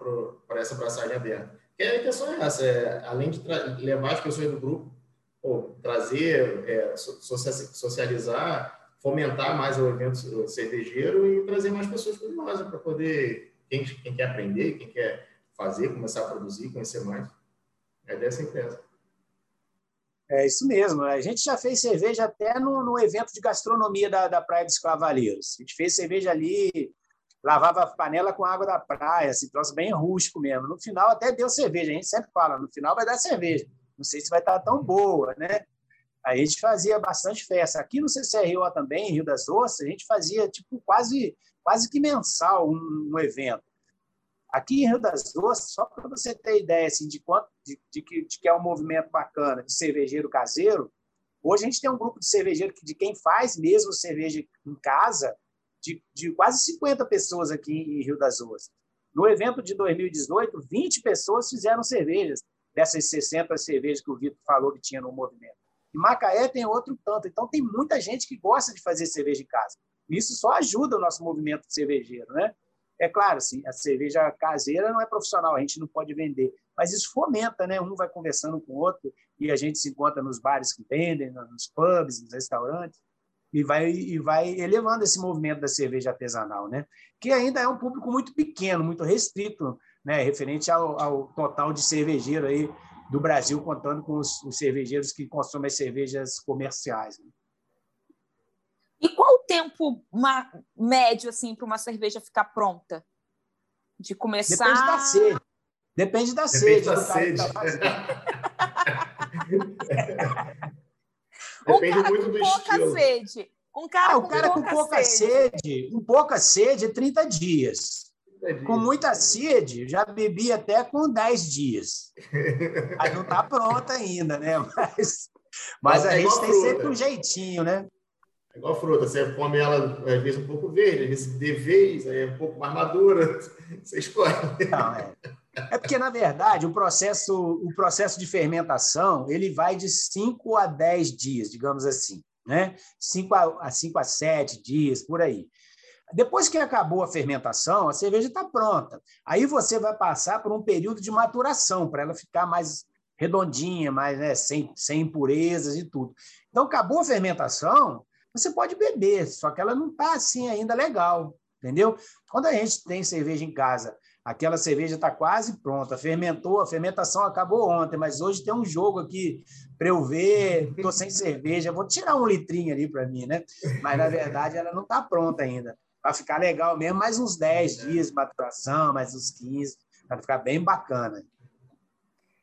para essa braçagem aberta. Que a intenção é essa, é, além de levar as pessoas do grupo, pô, trazer, é, socializar, fomentar mais o evento cervejeiro e trazer mais pessoas para nós, para poder, quem, quem quer aprender, quem quer fazer, começar a produzir, conhecer mais. É dessa empresa. É isso mesmo. A gente já fez cerveja até no, no evento de gastronomia da, da Praia dos Cavaleiros. A gente fez cerveja ali, lavava a panela com água da praia, assim, troço bem rústico mesmo. No final até deu cerveja. A gente sempre fala, no final vai dar cerveja. Não sei se vai estar tão boa, né? A gente fazia bastante festa. Aqui no CCRO também, em Rio das Ostras, a gente fazia tipo quase quase que mensal um, um evento. Aqui em Rio das Ostras, só para você ter ideia assim, de, quanto, de, de, que, de que é um movimento bacana de cervejeiro caseiro, hoje a gente tem um grupo de cervejeiro que, de quem faz mesmo cerveja em casa, de, de quase 50 pessoas aqui em Rio das Ostras. No evento de 2018, 20 pessoas fizeram cervejas, dessas 60 cervejas que o Vitor falou que tinha no movimento. Em Macaé tem outro tanto. Então, tem muita gente que gosta de fazer cerveja em casa. Isso só ajuda o nosso movimento cervejeiro, né? É claro, assim, a cerveja caseira não é profissional, a gente não pode vender, mas isso fomenta, né? Um vai conversando com o outro e a gente se encontra nos bares que vendem, nos pubs, nos restaurantes e vai e vai elevando esse movimento da cerveja artesanal, né? Que ainda é um público muito pequeno, muito restrito, né? Referente ao, ao total de cervejeiro aí do Brasil, contando com os, os cervejeiros que consomem as cervejas comerciais. Né? E qual o tempo uma, médio assim para uma cerveja ficar pronta? De começar. Depende da sede. Depende da Depende sede. Da sede. [LAUGHS] Depende um cara muito com do pouca estilo. sede. Um cara, Ah, o com, cara pouca com pouca sede. sede, com pouca sede, 30 dias. Com muita sede, já bebi até com 10 dias. [LAUGHS] Mas não está pronta ainda, né? Mas, mas a É gente tem fruta. sempre um jeitinho, né? É igual fruta, você come ela às vezes um pouco verde, às vezes de vez, é um pouco mais madura, [LAUGHS] você escolhe. Não, é. É porque, na verdade, o processo, o processo de fermentação ele vai de 5 a 10 dias, digamos assim. Né? 5 a, a 5 a 7 dias, por aí. Depois que acabou a fermentação, a cerveja está pronta. Aí você vai passar por um período de maturação para ela ficar mais redondinha, mais né, sem, sem impurezas e tudo. Então, acabou a fermentação, você pode beber, só que ela não está assim ainda legal, entendeu? Quando a gente tem cerveja em casa, aquela cerveja está quase pronta, fermentou, a fermentação acabou ontem, mas hoje tem um jogo aqui para eu ver, estou sem cerveja, vou tirar um litrinho ali para mim, né? Mas, na verdade, ela não está pronta ainda. Vai ficar legal mesmo, mais uns 10 dias de maturação, mais uns 15, para ficar bem bacana.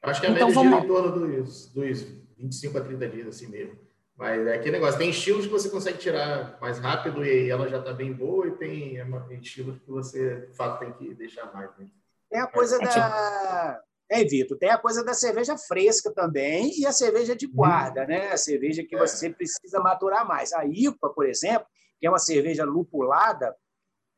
Acho que a Então, média vamos- gira em torno dos, dos 25 a 30 dias, assim mesmo. Mas é aquele negócio, tem estilos que você consegue tirar mais rápido e ela já está bem boa, e tem é, uma- estilos que você, de fato, tem que deixar mais. Né? Tem a coisa É tipo- da. É, Vitor, tem a coisa da cerveja fresca também e a cerveja de guarda, né? A cerveja que É. você precisa maturar mais. A IPA, por exemplo, que é uma cerveja lupulada,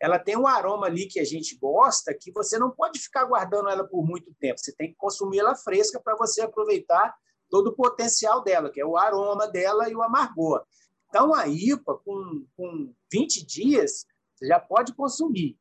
ela tem um aroma ali que a gente gosta que você não pode ficar guardando ela por muito tempo. Você tem que consumir ela fresca para você aproveitar todo o potencial dela, que é o aroma dela e o amargor. Então, a IPA, com, com 20 dias, você já pode consumir.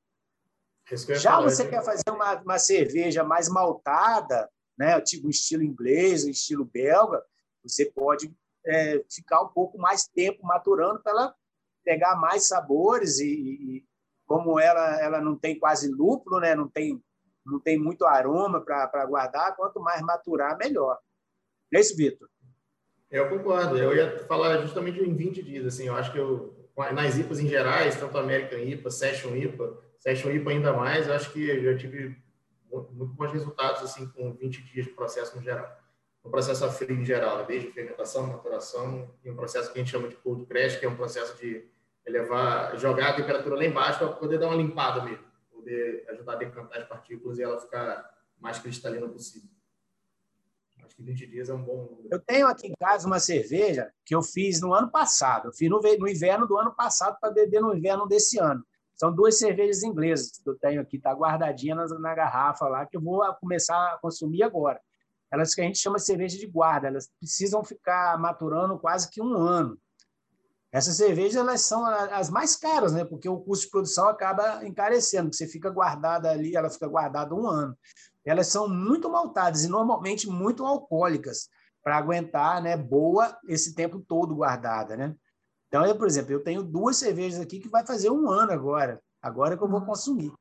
Ia Já falar, você né? quer fazer uma, uma cerveja mais maltada, né, tipo estilo inglês, estilo belga, você pode é, ficar um pouco mais tempo maturando para ela pegar mais sabores e, e como ela, ela não tem quase lúpulo, né, não tem não tem muito aroma para guardar, quanto mais maturar, melhor. É isso, Vitor? Eu concordo. Eu ia falar justamente em 20 dias. Assim, eu acho que eu, nas IPAs em gerais, tanto American IPA, Session IPA, Session IPA ainda mais, eu acho que eu já tive muito, bons resultados assim com 20 dias de processo no geral. No processo a frio em geral, né? desde fermentação, maturação, e um processo que a gente chama de cold press, que é um processo de elevar, jogar a temperatura lá embaixo para poder dar uma limpada mesmo, poder ajudar a decantar as partículas e ela ficar mais cristalina possível. Acho que 20 dias é um bom número. Eu tenho aqui em casa uma cerveja que eu fiz no ano passado. Eu fiz no, ve- no inverno do ano passado para beber no inverno desse ano. São duas cervejas inglesas que eu tenho aqui, está guardadinha na, na garrafa lá, que eu vou começar a consumir agora. Elas que a gente chama de cerveja de guarda, elas precisam ficar maturando quase que um ano. Essas cervejas elas são as mais caras, né? Porque o custo de produção acaba encarecendo, porque você fica guardada ali, ela fica guardada um ano. Elas são muito maltadas e normalmente muito alcoólicas para aguentar, né, boa esse tempo todo guardada, né? Então, eu, por exemplo, eu tenho duas cervejas aqui que vai fazer um ano agora, agora que eu vou consumir.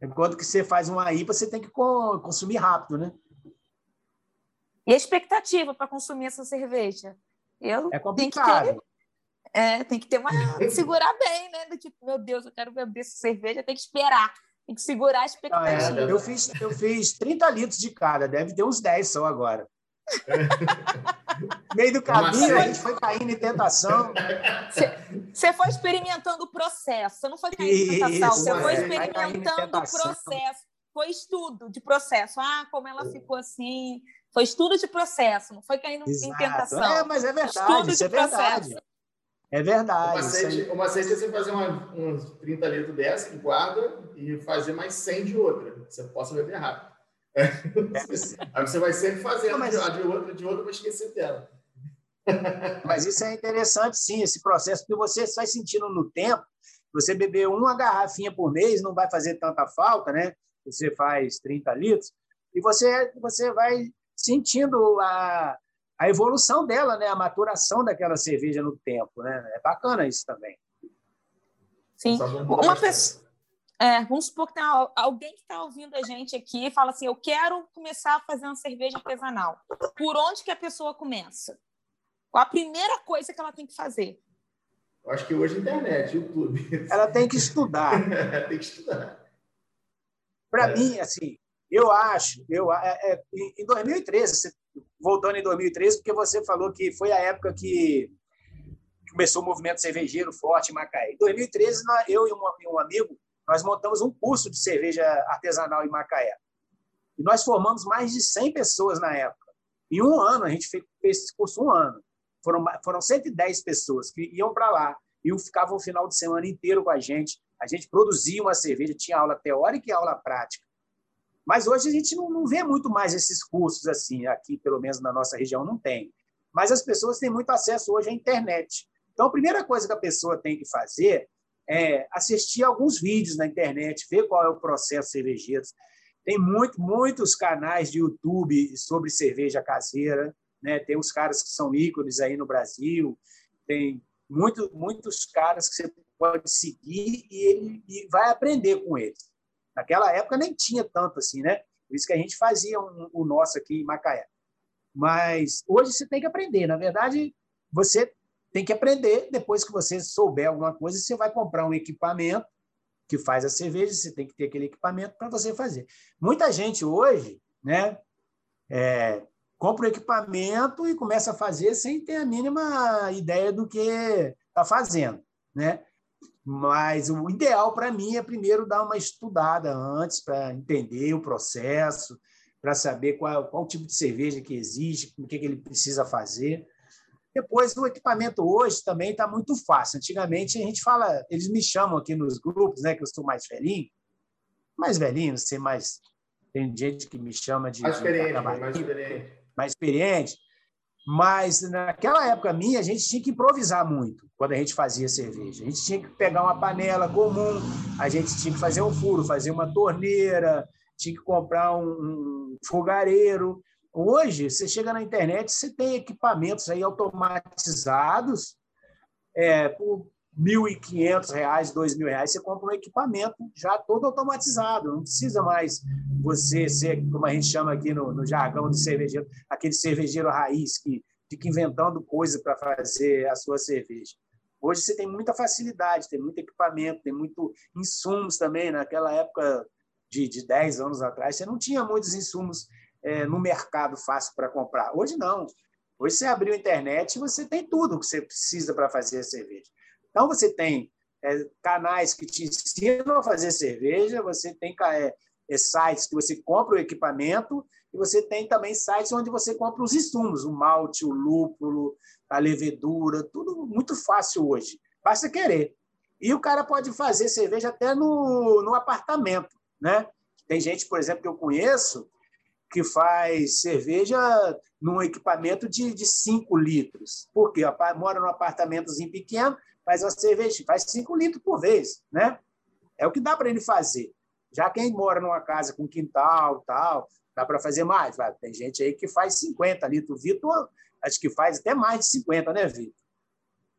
Enquanto que você faz uma IPA, você tem que co- consumir rápido, né? E a expectativa para consumir essa cerveja? Eu É tenho que ter, complicado. é, tem que ter uma [LAUGHS] segurar bem, né? Do tipo, meu Deus, eu quero beber essa cerveja, tem que esperar, tem que segurar a Ah, expectativa. é, eu, fiz, eu fiz 30 litros de cada, deve ter uns 10 só agora. No [LAUGHS] meio do caminho, a gente foi caindo em tentação. Você foi experimentando o processo, você não foi caindo em tentação, você é, foi em experimentando o processo. Foi estudo de processo. Ah, como ela ficou assim. Foi estudo de processo, não foi caindo em Exato. tentação. É, mas é verdade, Estudo isso de é verdade. É verdade. macete, aí. o macete é você fazer uma, uns 30 litros dessa, que guarda, e fazer mais 100 de outra. Você possa beber rápido. [LAUGHS] Aí você vai sempre fazendo Não, mas- de, de outra, de outra, para esquecer dela. [LAUGHS] Mas isso é interessante, sim, esse processo, porque você vai sentindo no tempo, você beber uma garrafinha por mês não vai fazer tanta falta, né? Você faz 30 litros, e você, você vai sentindo a, a evolução dela, né? A maturação daquela cerveja no tempo, né? É bacana isso também. Sim. Uma pessoa. É, vamos supor que tem al- alguém que está ouvindo a gente aqui e fala assim: eu quero começar a fazer uma cerveja artesanal. Por onde que a pessoa começa? Qual a primeira coisa que ela tem que fazer? Eu acho que hoje internet, YouTube. [LAUGHS] Ela tem que estudar. [LAUGHS] Tem que estudar. Para É. mim, assim, eu acho, eu, é, é, em 2013, você voltando em 2013, porque você falou que foi a época que começou o movimento cervejeiro forte em Macaé. Em 2013, eu e um amigo, nós montamos um curso de cerveja artesanal em Macaé. E nós formamos mais de 100 pessoas na época. Em um ano, a gente fez esse curso um ano. Foram, foram 110 pessoas que iam para lá e ficavam o final de semana inteiro com a gente. A gente produzia uma cerveja, tinha aula teórica e aula prática. Mas hoje a gente não, não vê muito mais esses cursos assim, aqui, pelo menos na nossa região, não tem. Mas as pessoas têm muito acesso hoje à internet. Então, a primeira coisa que a pessoa tem que fazer é assistir alguns vídeos na internet, ver qual é o processo cervejeiro. Tem muito, muitos canais de YouTube sobre cerveja caseira, né? Tem uns caras que são ícones aí no Brasil, tem muito, muitos caras que você pode seguir e ele e vai aprender com eles. Naquela época nem tinha tanto assim, né? Por isso que a gente fazia um, o nosso aqui em Macaé. Mas hoje você tem que aprender. Na verdade, você tem que aprender. Depois que você souber alguma coisa, você vai comprar um equipamento que faz a cerveja, você tem que ter aquele equipamento para você fazer. Muita gente hoje, né, é, compra o equipamento e começa a fazer sem ter a mínima ideia do que está fazendo, né? Mas o ideal para mim é primeiro dar uma estudada antes para entender o processo, para saber qual, qual tipo de cerveja que existe, o que, que ele precisa fazer. Depois, o equipamento hoje também está muito fácil. Antigamente, a gente fala, eles me chamam aqui nos grupos, né, que eu sou mais velhinho, mais velhinho, não sei mais. Tem gente que me chama de. Mais experiente, mais experiente. Mais experiente. Mas naquela época minha, a gente tinha que improvisar muito quando a gente fazia cerveja. A gente tinha que pegar uma panela comum, a gente tinha que fazer um furo, fazer uma torneira, tinha que comprar um, um fogareiro. Hoje, você chega na internet, você tem equipamentos aí automatizados é, por R$ 1.500, R$ 2.000, você compra um equipamento já todo automatizado. Não precisa mais você ser, como a gente chama aqui no, no jargão de cervejeiro, aquele cervejeiro raiz que fica inventando coisa para fazer a sua cerveja. Hoje você tem muita facilidade, tem muito equipamento, tem muito insumos também. Naquela época de, de 10 anos atrás, você não tinha muitos insumos é, no mercado fácil para comprar. Hoje não. Hoje você abriu a internet e você tem tudo que você precisa para fazer a cerveja. Então, você tem é, canais que te ensinam a fazer cerveja, você tem é, é, sites que você compra o equipamento e você tem também sites onde você compra os insumos, o malte, o lúpulo, a levedura, tudo muito fácil hoje. Basta querer. E o cara pode fazer cerveja até no, no apartamento, né? Tem gente, por exemplo, que eu conheço que faz cerveja num equipamento de 5 litros. Por quê? Mora num apartamentozinho pequeno, faz uma cerveja, faz 5 litros por vez, né? É o que dá para ele fazer. Já quem mora numa casa com quintal, tal, dá para fazer mais. Tem gente aí que faz 50 litros. O Vitor, acho que faz até mais de 50, né, Vitor?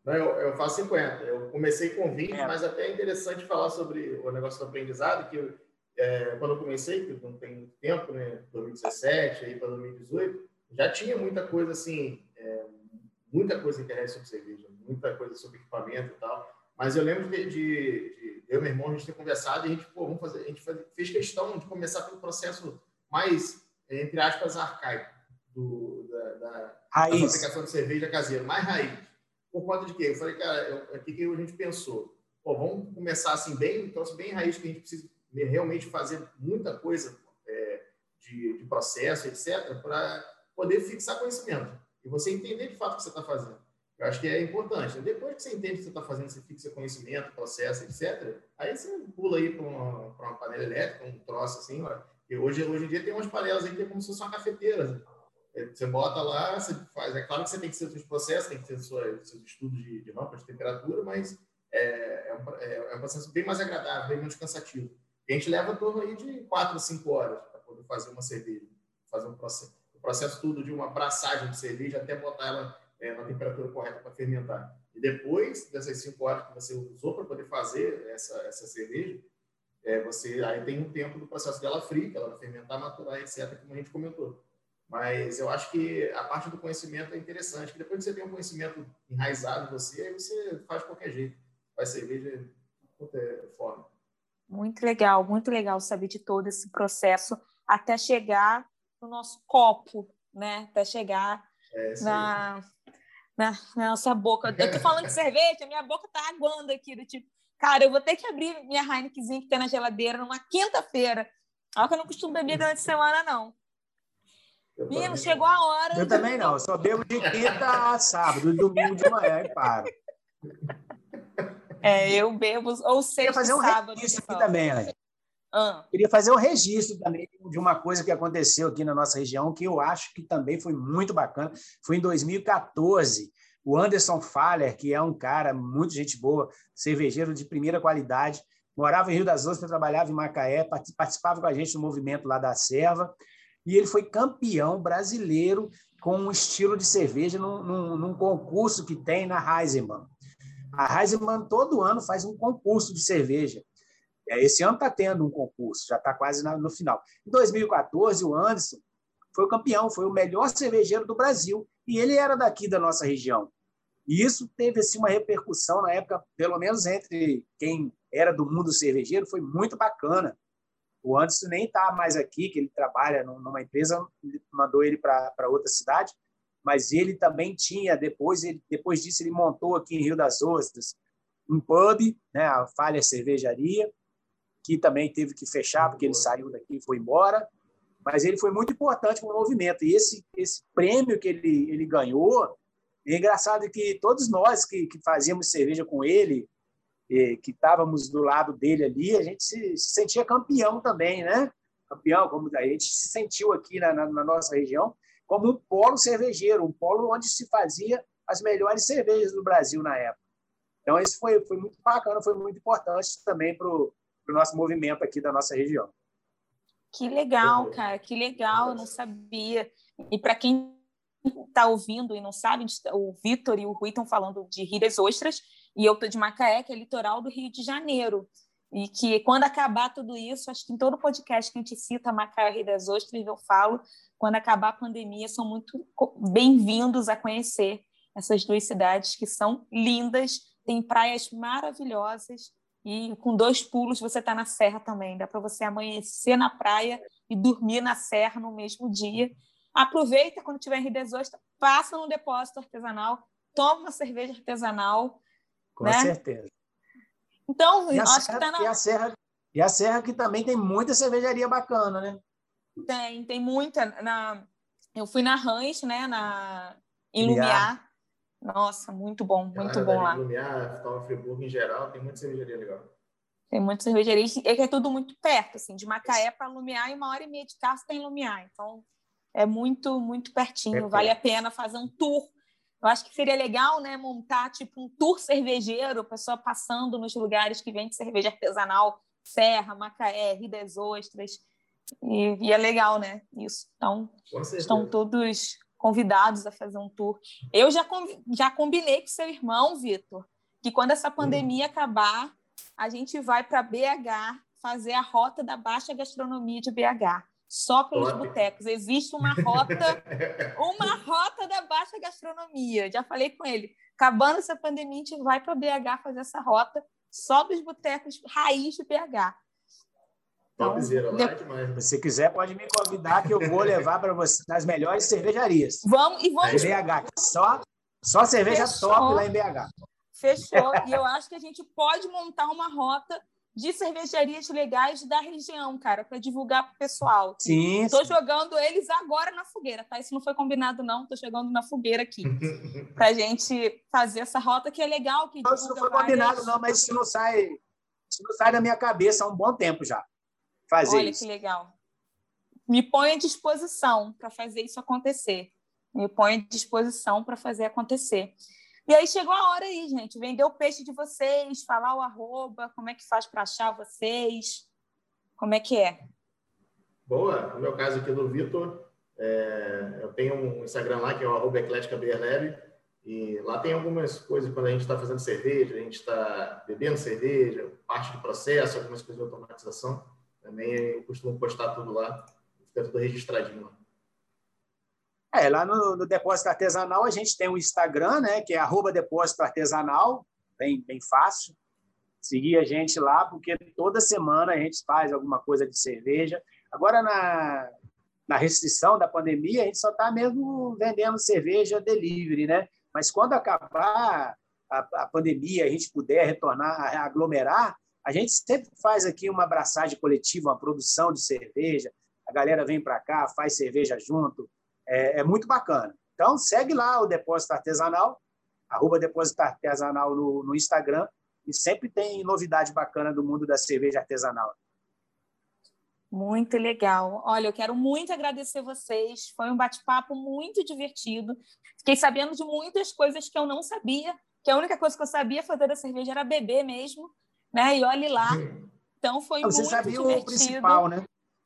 Não, eu, eu faço 50. Eu comecei com 20, é. mas até é interessante falar sobre o negócio do aprendizado, que é, quando eu comecei, que não tem muito tempo, né, 2017 aí para 2018, já tinha muita coisa assim, é, muita coisa na internet sobre cerveja, muita coisa sobre equipamento e tal. Mas eu lembro de, de, de eu e meu irmão, a gente ter conversado e a gente, pô, vamos fazer, a gente fez questão de começar pelo processo mais, entre aspas, arcaico do, da, da, da fabricação de cerveja caseira, mais raiz. Por conta de quê? Eu falei, cara, o que, que a gente pensou? Pô, vamos começar assim, bem, então, bem raiz, que a gente precisa realmente fazer muita coisa é, de, de processo, etc., para poder fixar conhecimento e você entender de fato o que você está fazendo. Eu acho que é importante. Depois que você entende o que você está fazendo, você fixa conhecimento, processo, etc., aí você pula aí para uma, uma, panela elétrica, um troço assim. Ó. E hoje, hoje em dia tem umas panelas aí que é como se fosse uma cafeteira. Né? Você bota lá, você faz. É claro que você tem que ter seus processos, tem que ter seus, seus estudos de, de rampa, de temperatura, mas é, é, um, é, é um processo bem mais agradável, bem menos cansativo. E a gente leva em torno aí de 4 a 5 horas para poder fazer uma cerveja, fazer um processo processo tudo de uma braçagem de cerveja até botar ela é, na temperatura correta para fermentar. E depois dessas cinco horas que você usou para poder fazer essa, essa cerveja, é, você aí tem um tempo do processo dela fria, que ela vai fermentar, maturar, etc., como a gente comentou. Mas eu acho que a parte do conhecimento é interessante, que depois que você tem um conhecimento enraizado em você, aí você faz de qualquer jeito. Faz cerveja de qualquer forma. Muito legal, muito legal saber de todo esse processo até chegar no nosso copo, né? Até chegar é, na, na, na, nossa boca. Eu tô falando de [LAUGHS] cerveja, minha boca tá aguando aqui, do tipo, cara, eu vou ter que abrir minha Heinekenzinha que tem na geladeira numa quinta-feira. Olha que eu não costumo beber durante a semana, não. Menino, chegou a hora. Eu também não, eu só bebo de [LAUGHS] quinta a sábado, domingo de manhã e paro. É, eu bebo ou sexta, fazer um sábado. Registro aqui também, Elaine. Ah. Queria fazer um registro também de uma coisa que aconteceu aqui na nossa região, que eu acho que também foi muito bacana. Foi em 2014. O Anderson Faller, que é um cara muito gente boa, cervejeiro de primeira qualidade, morava em Rio das Ostras, trabalhava em Macaé, participava com a gente no movimento lá da Serva, e ele foi campeão brasileiro com um estilo de cerveja num, num, num concurso que tem na Heisenberg. A Heisenberg todo ano faz um concurso de cerveja. É, esse ano está tendo um concurso, já está quase no final. Em 2014, o Anderson foi o campeão, foi o melhor cervejeiro do Brasil, e ele era daqui da nossa região. E isso teve assim, uma repercussão na época, pelo menos entre quem era do mundo cervejeiro, foi muito bacana. O Anderson nem está mais aqui, que ele trabalha numa empresa, mandou ele para outra cidade, mas ele também tinha, depois, ele, depois disso, ele montou aqui em Rio das Ostras um pub, né, a Falha Cervejaria, que também teve que fechar porque ele saiu daqui e foi embora. Mas ele foi muito importante para o movimento. E esse, esse prêmio que ele, ele ganhou, é engraçado que todos nós que, que fazíamos cerveja com ele, que estávamos do lado dele ali, a gente se, se, sentia campeão também, né? Campeão, como a gente se sentiu aqui na, na, na, nossa região, como um polo cervejeiro, um polo onde se fazia as melhores cervejas do Brasil na época. Então, isso foi, foi muito bacana, foi muito importante também para o nosso movimento aqui da nossa região. Que legal, cara, que legal, eu não sabia. E para quem está ouvindo e não sabe, o Vitor e o Rui estão falando de Rio das Ostras, e eu estou de Macaé, que é litoral do Rio de Janeiro. E que quando acabar tudo isso, acho que em todo podcast que a gente cita Macaé Rio das Ostras, eu falo, quando acabar a pandemia, são muito bem-vindos a conhecer essas duas cidades que são lindas, têm praias maravilhosas, e com dois pulos você está na serra também. Dá para você amanhecer na praia e dormir na serra no mesmo dia. Aproveita quando tiver em Rio das Ostras, passa no depósito artesanal, toma uma cerveja artesanal. Com né? certeza. Então, e acho serra, que tá na... e, a serra, e a Serra que também tem muita cervejaria bacana, né? Tem, tem muita. Na... Eu fui na Rãs, né? Na... Em Lumiar. Nossa, muito bom, muito bom lá. Lumiar, Friburgo em geral, tem muita cervejaria legal. Tem muita cervejaria. É que é tudo muito perto, assim, de Macaé para Lumiar, em uma hora e meia de carro tem Lumiar. Então, é muito, muito pertinho. É vale a pena fazer um tour. Eu acho que seria legal, né, montar tipo um tour cervejeiro, a pessoa passando nos lugares que vende cerveja artesanal, Serra, Macaé, Rio das Ostras. E, e é legal, né? Isso. Então, estão todos convidados a fazer um tour. Eu já, já combinei com seu irmão, Vitor, que quando essa pandemia acabar, a gente vai para BH fazer a rota da baixa gastronomia de BH só pelos botecos. Existe uma [LAUGHS] rota, uma rota da baixa gastronomia. Já falei com ele. Acabando essa pandemia, a gente vai para BH fazer essa rota só dos botecos raiz de BH. Então, é Se quiser, pode me convidar que eu vou levar para você nas melhores cervejarias. Vamos e vamos. Em BH, só, só cerveja Fechou. top lá em BH. Fechou. e eu acho que a gente pode montar uma rota de cervejarias legais da região, cara, para divulgar para o pessoal. Sim. Estou jogando eles agora na fogueira, tá? Isso não foi combinado, não. Estou jogando na fogueira aqui. [LAUGHS] para a gente fazer essa rota que é legal. Que não, isso não foi várias... combinado, não, mas isso não sai. Isso não sai da minha cabeça há um bom tempo já. Fazer Olha isso. que legal. Me põe à disposição para fazer isso acontecer. Me põe à disposição para fazer acontecer. E aí chegou a hora aí, gente, vender o peixe de vocês, falar o arroba, como é que faz para achar vocês, como é que é? Boa, no meu caso aqui do Vitor, é, eu tenho um Instagram lá que é o arroba eclética e lá tem algumas coisas quando a gente está fazendo cerveja, a gente está bebendo cerveja, parte do processo, algumas coisas de automatização. Também eu costumo postar tudo lá, fica tudo registradinho lá. É, lá no, no, Depósito Artesanal a gente tem o Instagram, né, que é arroba Depósito Artesanal, bem, bem fácil. Seguir a gente lá, porque toda semana a gente faz alguma coisa de cerveja. Agora, na, na restrição da pandemia, a gente só está mesmo vendendo cerveja delivery, né? Mas quando acabar a, a pandemia, a gente puder retornar a aglomerar, a gente sempre faz aqui uma abraçagem coletiva, uma produção de cerveja. A galera vem para cá, faz cerveja junto. É, é, muito bacana. Então, segue lá o Depósito Artesanal, arroba Depósito Artesanal no, no Instagram, e sempre tem novidade bacana do mundo da cerveja artesanal. Muito legal. Olha, eu quero muito agradecer vocês. Foi um bate-papo muito divertido. Fiquei sabendo de muitas coisas que eu não sabia, que a única coisa que eu sabia fazer da cerveja era beber mesmo, né? E olhe lá. Então foi Você muito sabia divertido. o principal, né?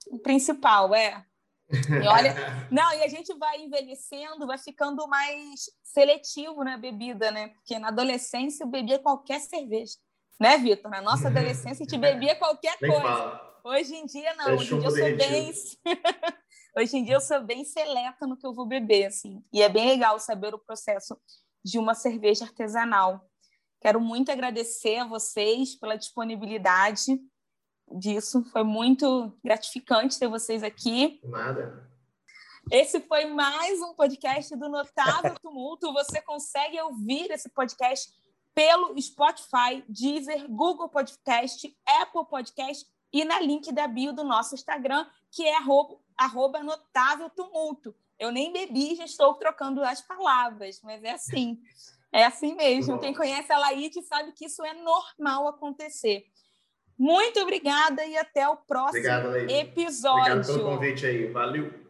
O principal, é. E olha, [LAUGHS] não, e a gente vai envelhecendo, vai ficando mais seletivo na bebida, né? Porque na adolescência eu bebia qualquer cerveja, né, Vitor? Na nossa adolescência a gente bebia qualquer [LAUGHS] coisa. Hoje em dia, não. Hoje em dia eu sou bem. [LAUGHS] Hoje em dia eu sou bem seleta no que eu vou beber, assim. E é bem legal saber o processo de uma cerveja artesanal. Quero muito agradecer a vocês pela disponibilidade disso. Foi muito gratificante ter vocês aqui. Nada. Esse foi mais um podcast do Notável [LAUGHS] Tumulto. Você consegue ouvir esse podcast pelo Spotify, Deezer, Google Podcast, Apple Podcast e na link da bio do nosso Instagram, que é arroba, arroba notável tumulto. Eu nem bebi, já estou trocando as palavras, mas é assim. [LAUGHS] É assim mesmo. Quem conhece a Laíde sabe que isso é normal acontecer. Muito obrigada e até o próximo Obrigado, episódio. Obrigado pelo convite aí. Valeu.